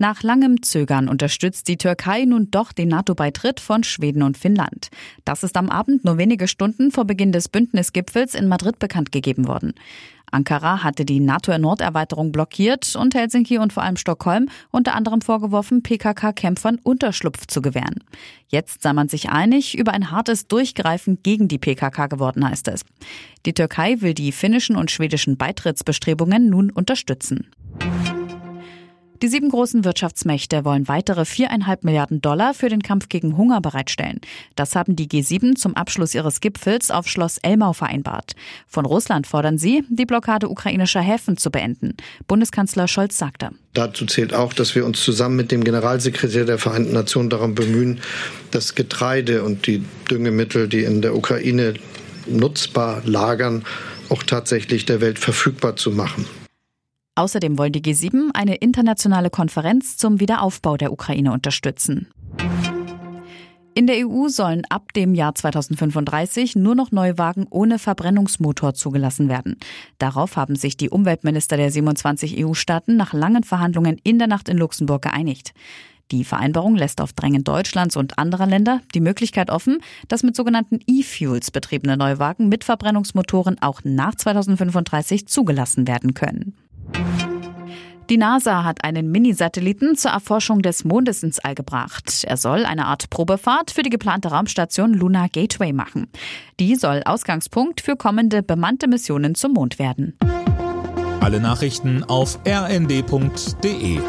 Nach langem Zögern unterstützt die Türkei nun doch den NATO-Beitritt von Schweden und Finnland. Das ist am Abend nur wenige Stunden vor Beginn des Bündnisgipfels in Madrid bekannt gegeben worden. Ankara hatte die NATO-Norderweiterung blockiert und Helsinki und vor allem Stockholm unter anderem vorgeworfen, PKK-Kämpfern Unterschlupf zu gewähren. Jetzt sei man sich einig, über ein hartes Durchgreifen gegen die PKK geworden, heißt es. Die Türkei will die finnischen und schwedischen Beitrittsbestrebungen nun unterstützen. Die sieben großen Wirtschaftsmächte wollen weitere viereinhalb Milliarden Dollar für den Kampf gegen Hunger bereitstellen. Das haben die G7 zum Abschluss ihres Gipfels auf Schloss Elmau vereinbart. Von Russland fordern sie, die Blockade ukrainischer Häfen zu beenden. Bundeskanzler Scholz sagte. Dazu zählt auch, dass wir uns zusammen mit dem Generalsekretär der Vereinten Nationen darum bemühen, das Getreide und die Düngemittel, die in der Ukraine nutzbar lagern, auch tatsächlich der Welt verfügbar zu machen. Außerdem wollen die G7 eine internationale Konferenz zum Wiederaufbau der Ukraine unterstützen. In der EU sollen ab dem Jahr 2035 nur noch Neuwagen ohne Verbrennungsmotor zugelassen werden. Darauf haben sich die Umweltminister der 27 EU-Staaten nach langen Verhandlungen in der Nacht in Luxemburg geeinigt. Die Vereinbarung lässt auf Drängen Deutschlands und anderer Länder die Möglichkeit offen, dass mit sogenannten E-Fuels betriebene Neuwagen mit Verbrennungsmotoren auch nach 2035 zugelassen werden können. Die NASA hat einen Minisatelliten zur Erforschung des Mondes ins All gebracht. Er soll eine Art Probefahrt für die geplante Raumstation Lunar Gateway machen. Die soll Ausgangspunkt für kommende bemannte Missionen zum Mond werden. Alle Nachrichten auf rnd.de